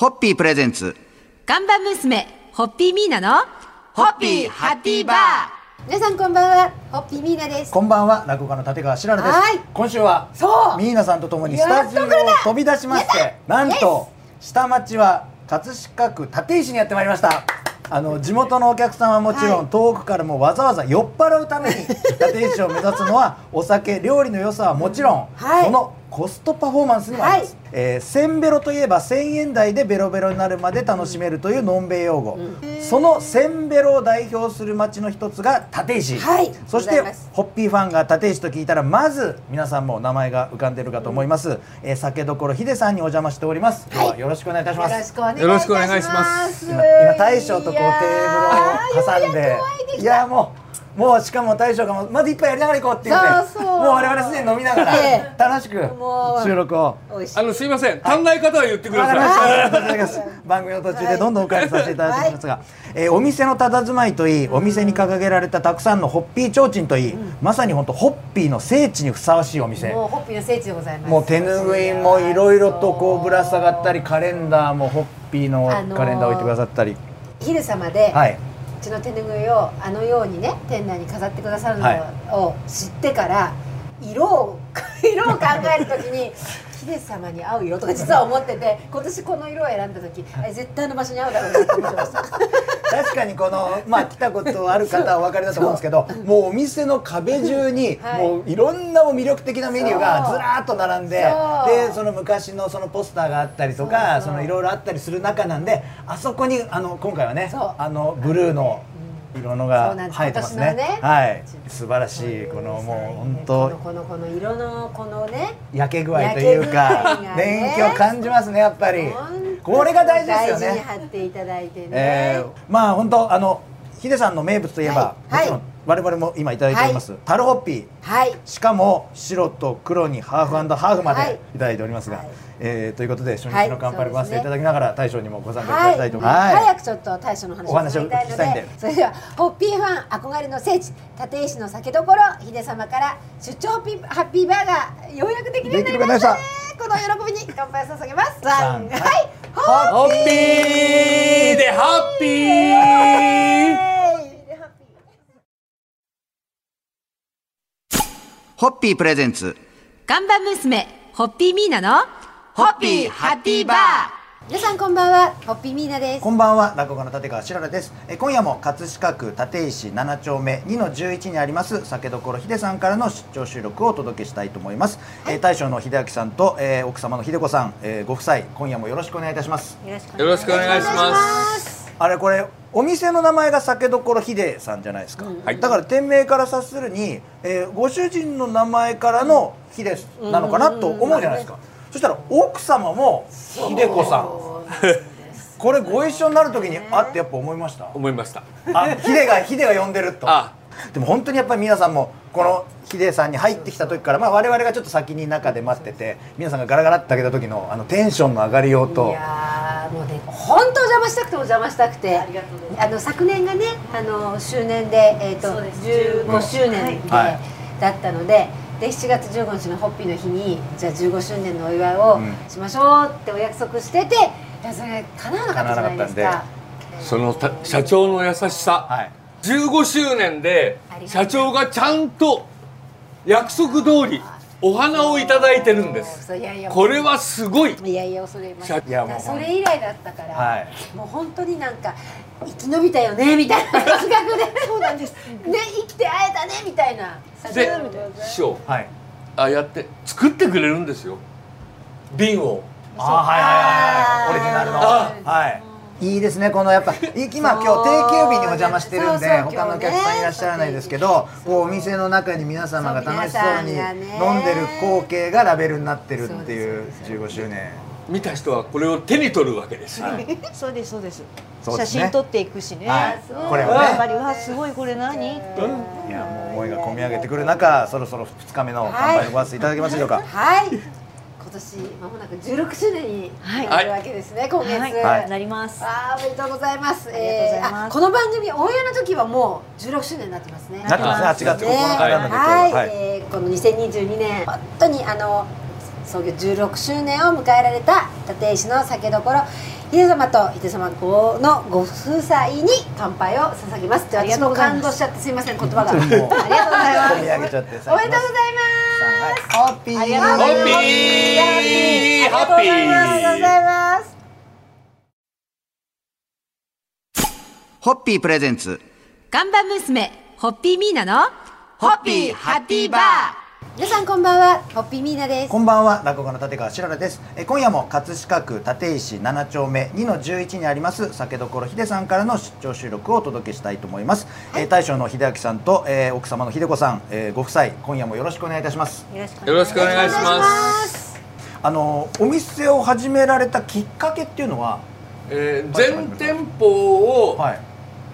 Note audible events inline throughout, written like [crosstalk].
ホッピープレゼンツ。看板娘、ホッピーミーナの、ホッピーハッピーバー。皆さんこんばんはホッピーミーナです。こんばんは落語家の立川しららです、はい。今週はそう。ミーナさんとともにスタジオを飛び出しましてなんと下町は葛飾区立石にやってまいりました。あの地元のお客さんはもちろん、はい。遠くからもわざわざ酔っ払うために立石を目指すのはお酒料理の良さはもちろん、はい。そのコストパフォーマンスにもあります、えーせんべろといえば1000円台でベロベロになるまで楽しめるというのんべい用語、そのせんべろを代表する町の一つが立石、はい。そしてホッピーファンが立石と聞いたらまず皆さんも名前が浮かんでるかと思います、えー酒どころヒデさんにお邪魔しております。今日はよろしくお願いいたします、よろしくお願いいたします。よろしくお願いします。今今大将とこうテーブルを挟んで。いやもうもうしかも大将がまず一杯やりながら行こうって言ってそうそう。もう我々すでに飲みながらええ。楽しくもう収録を。あのすいません、足んない方は言ってください。わかりました。ありがとうござい。ます番組の途中でどんどんお返しさせていただいてますが、えーお店の佇まいといいお店に掲げられたたくさんのホッピー提灯といい、まさに本当ホッピーの聖地にふさわしいお店。もうホッピーの聖地でございます。もう手ぬぐいもいろいろとこうぶら下がったりカレンダーもホッピーのあのーカレンダー置いてくださったり、昼様で、はい。うちの手ぬぐいをあのようにね店内に飾ってくださるはい。のを知ってから、色を色を考えるときにヒデ様に合う色とか実は思ってて今年この色を選んだ時絶対あの場所に合うだろうなって思ってました。[laughs] 確かにこのまあ来たことある方はお分かりだと思うんですけど [laughs] もうお店の壁中にはい。もういろんな魅力的なメニューがずらーっと並んででその昔のそのポスターがあったりとかそのいろいろあったりする中なんであそこにあの今回はねあのブルーの色のそが生えてますね。ね。はい。素晴らしいこのもう本こ当。のこのこの色のこのね焼け具合というかね年季を感じますねやっぱり。これが大事ですよ大事にね貼っていただいてね、えーまあ本当あのヒデさんの名物といえば、はい。もちろん我々も今いただいております、タルホッピー。はい。しかも白と黒にハーフハーフまはい。でいただいておりますが、はい。えーということで初はい。日の乾杯をごわせていただきながら大将にもご参加いただはい、きたいと思い。ます、早くちょっと大将の話お話を聞きたいんで。それではホッピーファン憧れの聖地立石の酒どころ秀様から出張ピーハッピーバーがようやくできるようになりましたね。この喜びに乾杯を捧げます。はい。ホホッピー。でハッピー。[laughs] ホッピープレゼンツ。看板娘、ホッピーミーナの、ホッピーハッピーバー。皆さんこんばんはホッピーミーナです。こんばんは落語家の立川しららです。えー今夜も葛飾区立石7丁目2の11にあります酒どころ秀さんからの出張収録をお届けしたいと思います、えー大将の秀明さんと、えー奥様の秀子さん、えーご夫妻今夜もよろしくお願いいたします。よろしくお願いします。あれこれお店の名前が酒どころ秀さんじゃないですか、はい。だから店名から察するに、えーご主人の名前からの秀なのかなと思うじゃないですか、そしたら奥様も秀子さん。これご一緒になる時にあってやっぱ思いました？思いました。あ秀が秀が呼んでると。あ、でも本当にやっぱり皆さんもこの秀さんに入ってきた時から、まあ、我々がちょっと先に中で待ってて皆さんがガラガラって開けた時のあのテンションの上がりよういともうね本当お邪魔したくてお邪魔したくて。あの昨年がねあの周年で、えー、と15周年で、はい。だったのでで7月15日のホッピーの日にじゃあ15周年のお祝いをうん。しましょうってお約束してて、いやそれ叶わなかったじゃないですか。か。そのた社長の優しさ。はい。15周年で社長がちゃんと約束通りお花をいただいてるんです。いやいや。これはすごい。いやいや恐れま社いやもうそれ以来だったから、はい。もう本当になんか生き延びたよねみたいな感覚で。[laughs] そうなんです。ね生きて会えたねみたいな。で、師匠、はい。ああやって作ってくれるんですよ。瓶を。あーはいはいはいはい。オリジナルの。あはいいいですねこのやっぱい今今日定休日にお邪魔してるんでそうそう他のお客さんいらっしゃらないですけどこうお店の中に皆様が楽しそうに飲んでる光景がラベルになってるっていうそう15周年。見た人はこれを手に取るわけですよ。はい。そうですそうです。そうですね。写真撮っていくしね、はい。これをやっぱねりうわすごいこれ何って、いやもう思いが込み上げてくる中そろそろ2日目の乾杯のごわせていただけますでしょうか。はい今年まもなく16周年になるわけですね、今月、はい、はい。なります。あーおめでとうございます。ありがとうございます。えーあこの番組オンエアの時はもう16周年になってますね。なってます。ね。8月9日はい、はい。えーこの2022年本当にあの創業16周年を迎えられた立石の酒どころ秀様と秀様公のご夫妻に乾杯を捧げます。ってありが私も感動しちゃってすいません言葉が。[laughs] ありがとうございます。おめでとうございますホッピーありがとうございますホッピー。ありがとうございます。ありがとうございますホッピープレゼンツ。看板娘、ホッピーミーナのホッピーハッピーバー皆さんこんばんはホッピーミーナです。こんばんは落語家の立川しららです。え今夜も葛飾区立石7丁目2の11にあります酒どころ秀さんからの出張収録をお届けしたいと思います、えー大将の秀明さんと、えー奥様の秀子さん、えーご夫妻今夜もよろしくお願いいたします。よろしくお願いしま。ますす。あのお店を始められたきっかけっていうのはえー全店舗をはい。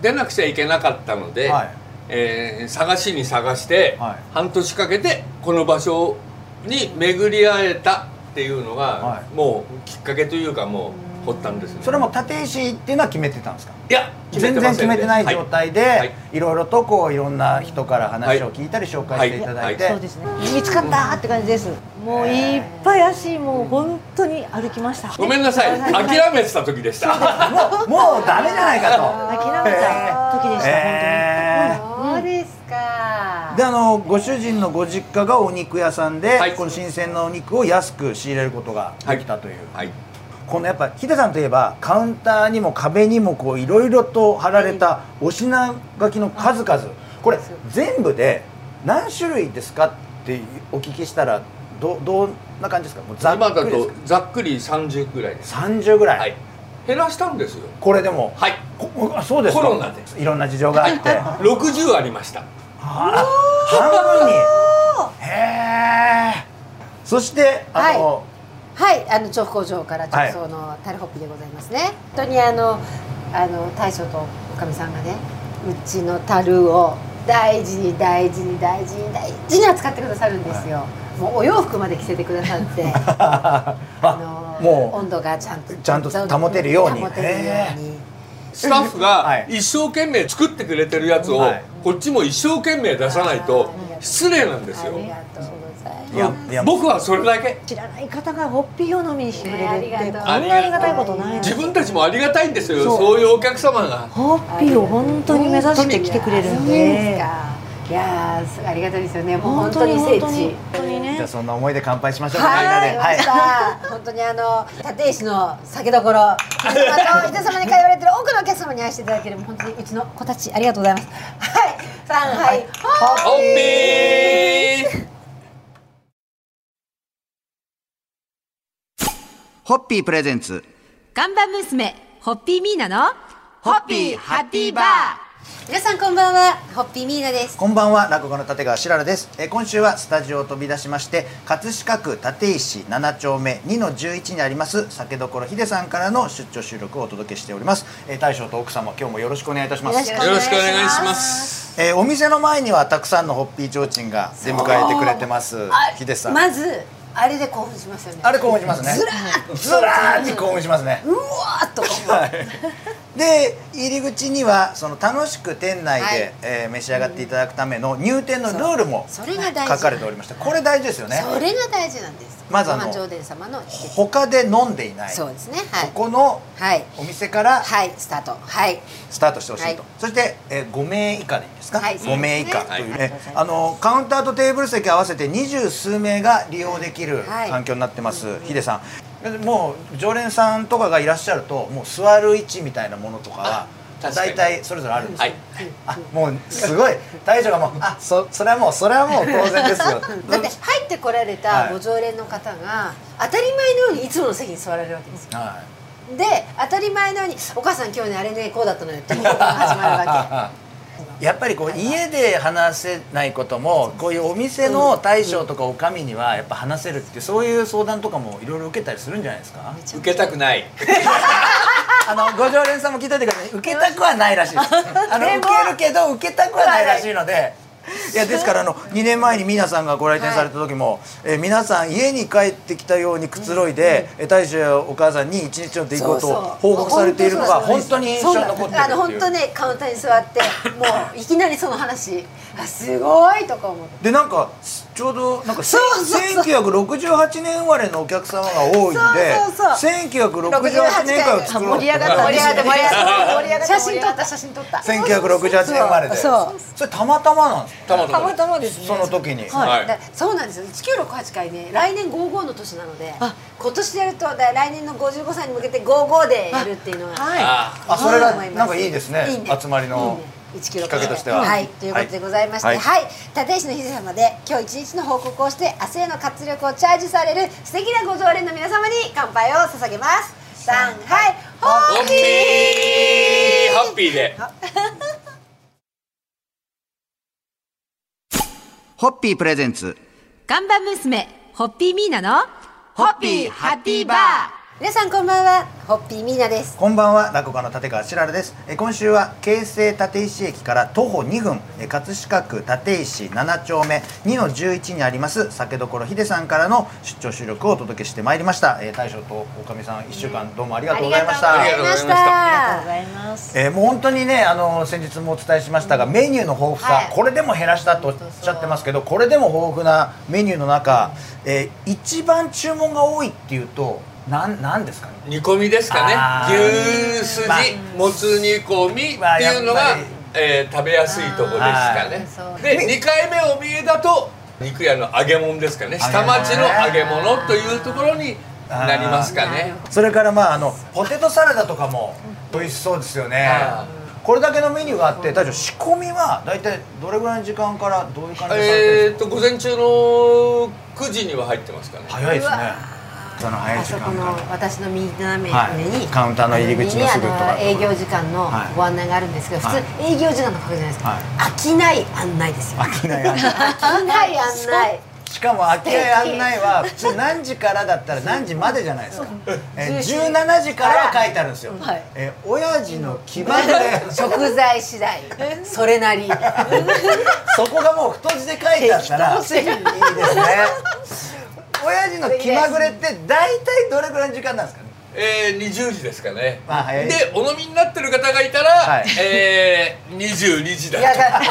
出なくちゃいけなかったので、はい。えー探しに探して、はい。半年かけてこの場所に巡り会えたっていうのが、はもうきっかけというかもう発端ですね。それも立石っていうのは決めてたんですか？いや全然決めてない状態で、はい。い、ろいろとこういろんな人から話を聞いたり紹介していただいて、そうですね。見つかったって感じです。もういっぱい足もう本当に歩きました。ごめんなさい。諦めてた時でした。もうもうダメじゃないかと。諦めた時でした、えそうですかーであのご主人のご実家がお肉屋さんで、はい。この新鮮なお肉を安く仕入れることができたという、はい。このやっぱヒデさんといえばカウンターにも壁にもこういろいろと貼られたお品書きの数々。これ全部で何種類ですかってお聞きしたらどどんな感じですか？もうざっくりざっくり30ぐらいです。30ぐらい、はい。減らしたんですよ。これでもはい。そうですか。コロナで。いろんな事情があって、60ありました。あ半分に。へえそしてあの、はい、あの調布工場からはい直送のタルホッピでございますね。本当にあのあの大将とおかみさんがね、うちの樽を大事に大事に大事に大事に扱ってくださるんですよ。もうお洋服まで着せてくださって、[laughs] あのもう温度がちゃんとちゃんと保てるように。保てるように。スタッフはい。が一生懸命作ってくれてるやつを、はいこっちも一生懸命出さないと失礼なんですよ。僕はそれだけ。知らない方がホッピーを飲みにしてくれるってこんなありがたいことないです自分たちもありがたいんですよそう。そういうお客様が。ホッピーを本当に目指して来てくれるんで。すでか。いやーありがたいですよね。もう本当に本当に聖本当に地。じゃあそんな思いで乾杯しましょうかみんなはい、で。はい、本当にあの立石の酒どころ。秀様と秀様に通われてる多くのお客様に愛していただける本当にうちの子たちありがとうございますはい。ホッピーホッピープレゼンツ。看板娘、ホッピーミーナのホッピーハッピーバー。皆さんこんばんはホッピーミーナです。こんばんは落語の立川しららです、えー今週はスタジオを飛び出しまして葛飾区立石7丁目2の11にあります酒どころ秀さんからの出張収録をお届けしております、えー大将と奥様今日もよろしくお願いいたします。よろしくお願いしますえーお店の前にはたくさんのホッピー提灯が出迎えてくれてますあ秀さん、まずあれで興奮しますよね。あれ興奮しますね。ずらーっずらーって興奮しますね。うわーっとで入り口にはその楽しく店内で、はい。えー召し上がっていただくための入店のルールもそれが大事書かれておりました。これ大事ですよね。それが大事なんです。まずあの他で飲んでいない。そうですね。はい。ここのはい。お店からはい。スタート。はい。スタートしてほしいと、はい。そして、えー、5名以下でいいですか、はい。5名以下というね、はい。あのカウンターとテーブル席合わせて二十数名が利用できるはい。環境になってます、ヒデさんもう常連さんとかがいらっしゃるともう座る位置みたいなものとかは大体それぞれあるんですよ、はい。あもうすごい。大将がもうあそそれはもうそれはもう当然ですよ。だって入ってこられはい。たご常連の方が当たり前のようにいつもの席に座られるわけですよ。はい。で当たり前のように「お母さん今日ねあれねこうだったのよ」って始まるわ [laughs] やっぱりこう家で話せないこともこういうお店の大将とかおかみにはやっぱ話せるってそういう相談とかもいろいろ受けたりするんじゃないですか？け受けたくない。[laughs] あのご常連さんも聞いといてください。受けたくはないらしいです。あの受けるけど受けたくはないらしいのでいやですからあの2年前に皆さんがご来店された時も、えー皆さん家に帰ってきたようにくつろいで、えー大将やお母さんに一日の出来事を報告されているのが本当に印象に残ってるあの本当ねカウンターに座ってもういきなりその話。あすごいとか思って。でなんかすちょうどなんかそうそうそう。1968年生まれのお客様が多いんでそうそうそう1968年会を作ろう盛り上がった盛り上がった盛り上がった。盛り上がった写真撮った写真撮った1968年生まれで。そうそれたまたまなんですたまたまたまたまですね。その時に、はい。だそうなんですよ。1968回ね来年55の年なのであ。今年やるとだ来年の55歳に向けて55でやるっていうのがはいあ。あそれがなんかいいですね。いいね。集まりの。いいね1キロかけとしては。はいということでございましては、はい。い立石の秀様で今日一日の報告をして明日への活力をチャージされる素敵なご常連の皆様に乾杯を捧げます。上海ホッピホッピー。ーハッピーで。[laughs] ホッピープレゼンツ。看板娘、ホッピーミーナのホッピーハッピーバー皆さんこんばんはホッピーミーナです。こんばんは落語家の立川しららです。え今週は京成立石駅から徒歩2分え葛飾区立石7丁目2の11にあります酒どころひでさんからの出張収録をお届けしてまいりました。え大将とおかみさん1週間どうもありがとうございました。ありがとうございました。ありがとうございます。えーもう本当にねあの先日もお伝えしましたが、メニューの豊富さ、はい。これでも減らしたとおっしゃってますけどこれでも豊富なメニューの中、えー一番注文が多いっていうとなんなんですかね？煮込みですかね。牛すじ、まあもつ煮込みっていうのがえー食べやすいところですかね。で2回目お見えだと肉屋の揚げ物ですかね。下町の揚げ物というところになりますかね。それからまああのポテトサラダとかも美味しそうですよね。あこれだけのメニューがあって大将仕込みは大体どれぐらいの時間からどういう感じでされてるえー、んですか、と午前中の9時には入ってますかね。早いですねその早いあそこの私の右斜め上に、はい。カウンターの入り口のすぐとか。営業時間のはい。ご案内があるんですけど、普はい。通営業時間の書くじゃないです。か、はい。飽きない案内ですよ。飽きない案内。飽きない案内。しかも空き家案内は普通何時からだったら何時までじゃないですか、えー、17時からは書いてあるんですよ、はい。えー親父の基盤で食材次第。それなり。[laughs] そこがもう太字で書いてあったら [laughs] いいですね親父の気まぐれって大体どれぐらいの時間なんですかね？えー、20時ですかね。あ早い。でお飲みになってる方がいたら、はい。えー、22時だいやだ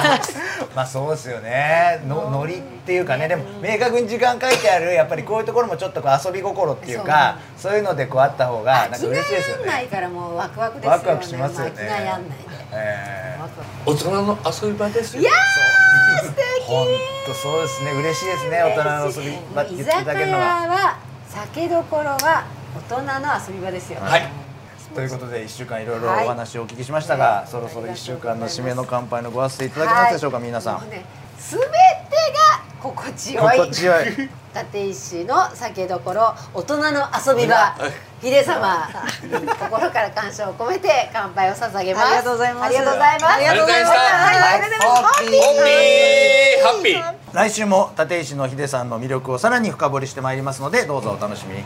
まあそうですよね。のノリっていうかね。でも明確に時間書いてあるやっぱりこういうところもちょっとこう遊び心っていうかそう。いうのでこうあった方がなんか嬉しいですよないからもうワクワクですよね。ワクワクしますよね。飽きない案内で。えー。ワクワク。大人の遊び場ですよいやー本当そうですね。嬉しいですね。大人の遊び場って言っていただけるのはは酒どころは大人の遊び場ですよ、はい。ということで1週間いろいろはい。お話をお聞きしましたが、そろそろ1週間の締めの乾杯のご発声いただけますでしょうか、皆さん。もうね全てが心地よい。心地よい。立石の酒どころ大人の遊び場。秀様心から感謝を込めて乾杯を捧げます。ありがとうございます。ありがとうございます。ありがとうございました。はいありがとうございますホッピー。ホッピー。ハッピー。来週も立石の秀さんの魅力をさらに深掘りしてまいりますのでどうぞお楽しみに